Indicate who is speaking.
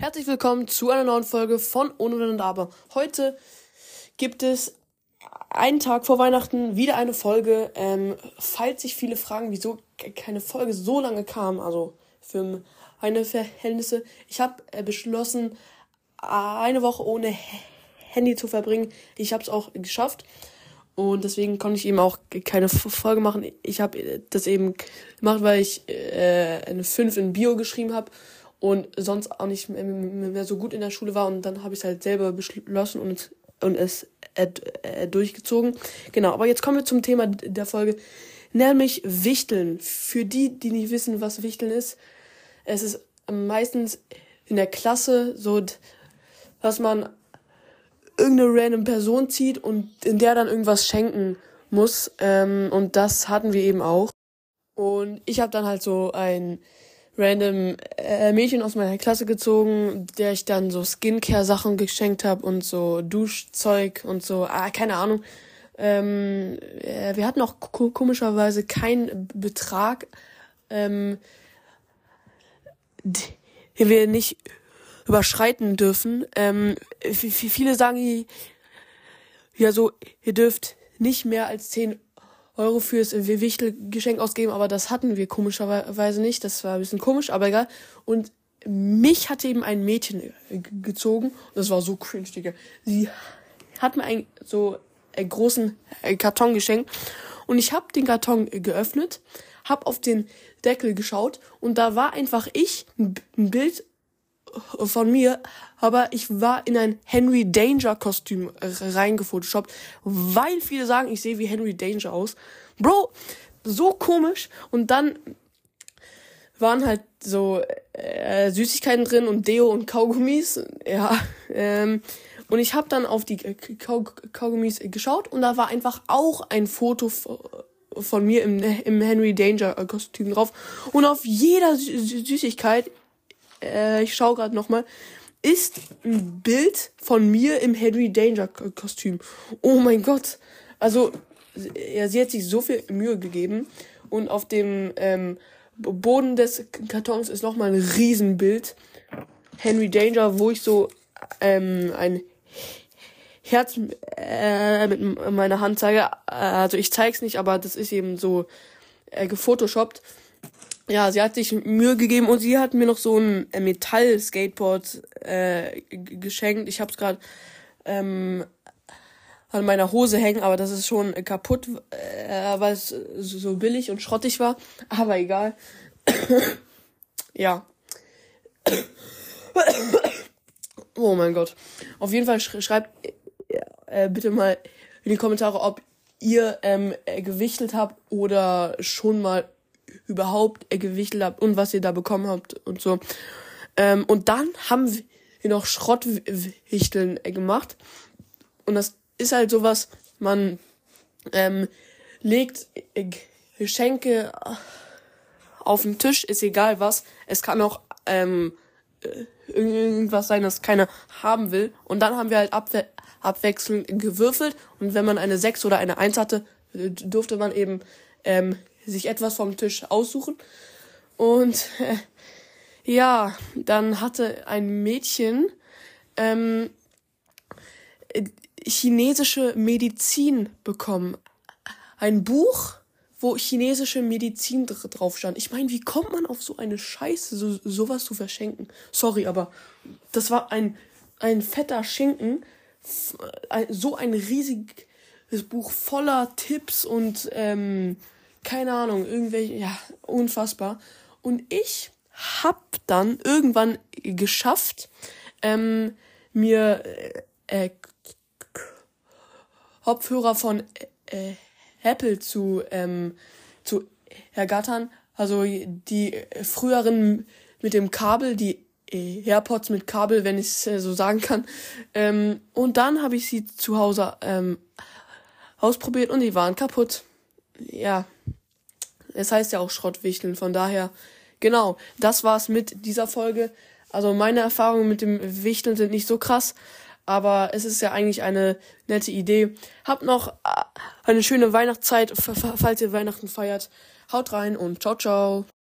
Speaker 1: Herzlich willkommen zu einer neuen Folge von Ohne und Aber. Heute gibt es einen Tag vor Weihnachten wieder eine Folge. Ähm, falls sich viele fragen, wieso keine Folge so lange kam, also für meine Verhältnisse. Ich habe äh, beschlossen, eine Woche ohne Handy zu verbringen. Ich habe es auch geschafft. Und deswegen konnte ich eben auch keine Folge machen. Ich habe das eben gemacht, weil ich äh, eine 5 in Bio geschrieben habe und sonst auch nicht mehr so gut in der Schule war. Und dann habe ich es halt selber beschlossen und, und es äh, äh, durchgezogen. Genau, aber jetzt kommen wir zum Thema der Folge, nämlich Wichteln. Für die, die nicht wissen, was Wichteln ist, es ist meistens in der Klasse so, dass man irgendeine random Person zieht und in der dann irgendwas schenken muss. Ähm, und das hatten wir eben auch. Und ich habe dann halt so ein random äh, Mädchen aus meiner Klasse gezogen, der ich dann so Skincare-Sachen geschenkt habe und so Duschzeug und so, ah, keine Ahnung. Ähm, äh, wir hatten auch komischerweise keinen Betrag, ähm, den wir nicht überschreiten dürfen. Ähm, viele sagen ja so, ihr dürft nicht mehr als 10 Euro fürs Wichtelgeschenk ausgeben, aber das hatten wir komischerweise nicht. Das war ein bisschen komisch, aber egal. Und mich hatte eben ein Mädchen äh, gezogen. Und das war so cringe, Digga. Sie hat mir einen so einen großen äh, Karton geschenkt. Und ich habe den Karton geöffnet, habe auf den Deckel geschaut und da war einfach ich, ein Bild von mir, aber ich war in ein Henry Danger Kostüm reingefotoshoppt, weil viele sagen, ich sehe wie Henry Danger aus. Bro, so komisch. Und dann waren halt so äh, Süßigkeiten drin und Deo und Kaugummis. Ja, ähm, und ich habe dann auf die Kaugummis geschaut und da war einfach auch ein Foto von mir im, im Henry Danger Kostüm drauf. Und auf jeder Süßigkeit äh, ich schaue gerade nochmal, ist ein Bild von mir im Henry Danger Kostüm. Oh mein Gott. Also, ja, sie hat sich so viel Mühe gegeben. Und auf dem ähm, Boden des Kartons ist nochmal ein Riesenbild. Henry Danger, wo ich so ähm, ein Herz äh, mit meiner Hand zeige. Also ich zeig's nicht, aber das ist eben so äh, gefotoshoppt ja, sie hat sich Mühe gegeben und sie hat mir noch so ein äh, Metall-Skateboard äh, geschenkt. Ich habe es gerade ähm, an meiner Hose hängen, aber das ist schon kaputt, äh, weil es so billig und schrottig war. Aber egal. ja. oh mein Gott. Auf jeden Fall sch schreibt äh, bitte mal in die Kommentare, ob ihr ähm, gewichtelt habt oder schon mal überhaupt ihr gewichtelt habt und was ihr da bekommen habt und so. Ähm, und dann haben wir noch Schrottwichteln gemacht. Und das ist halt sowas, man ähm, legt Geschenke auf den Tisch, ist egal was. Es kann auch ähm, irgendwas sein, das keiner haben will. Und dann haben wir halt abwe abwechselnd gewürfelt. Und wenn man eine 6 oder eine 1 hatte, durfte man eben ähm, sich etwas vom Tisch aussuchen. Und äh, ja, dann hatte ein Mädchen ähm, chinesische Medizin bekommen. Ein Buch, wo chinesische Medizin drauf stand. Ich meine, wie kommt man auf so eine Scheiße, so, sowas zu verschenken? Sorry, aber das war ein, ein fetter Schinken. So ein riesiges Buch voller Tipps und ähm, keine Ahnung, irgendwelche, ja, unfassbar. Und ich hab dann irgendwann geschafft, ähm, mir äh, äh, Kopfhörer von äh, Apple zu, ähm, zu ergattern. Also die früheren mit dem Kabel, die AirPods mit Kabel, wenn ich es äh, so sagen kann. Ähm, und dann habe ich sie zu Hause ähm, ausprobiert und die waren kaputt. Ja, es heißt ja auch Schrottwichteln, von daher, genau, das war's mit dieser Folge. Also meine Erfahrungen mit dem Wichteln sind nicht so krass, aber es ist ja eigentlich eine nette Idee. Habt noch äh, eine schöne Weihnachtszeit, falls ihr Weihnachten feiert. Haut rein und ciao, ciao.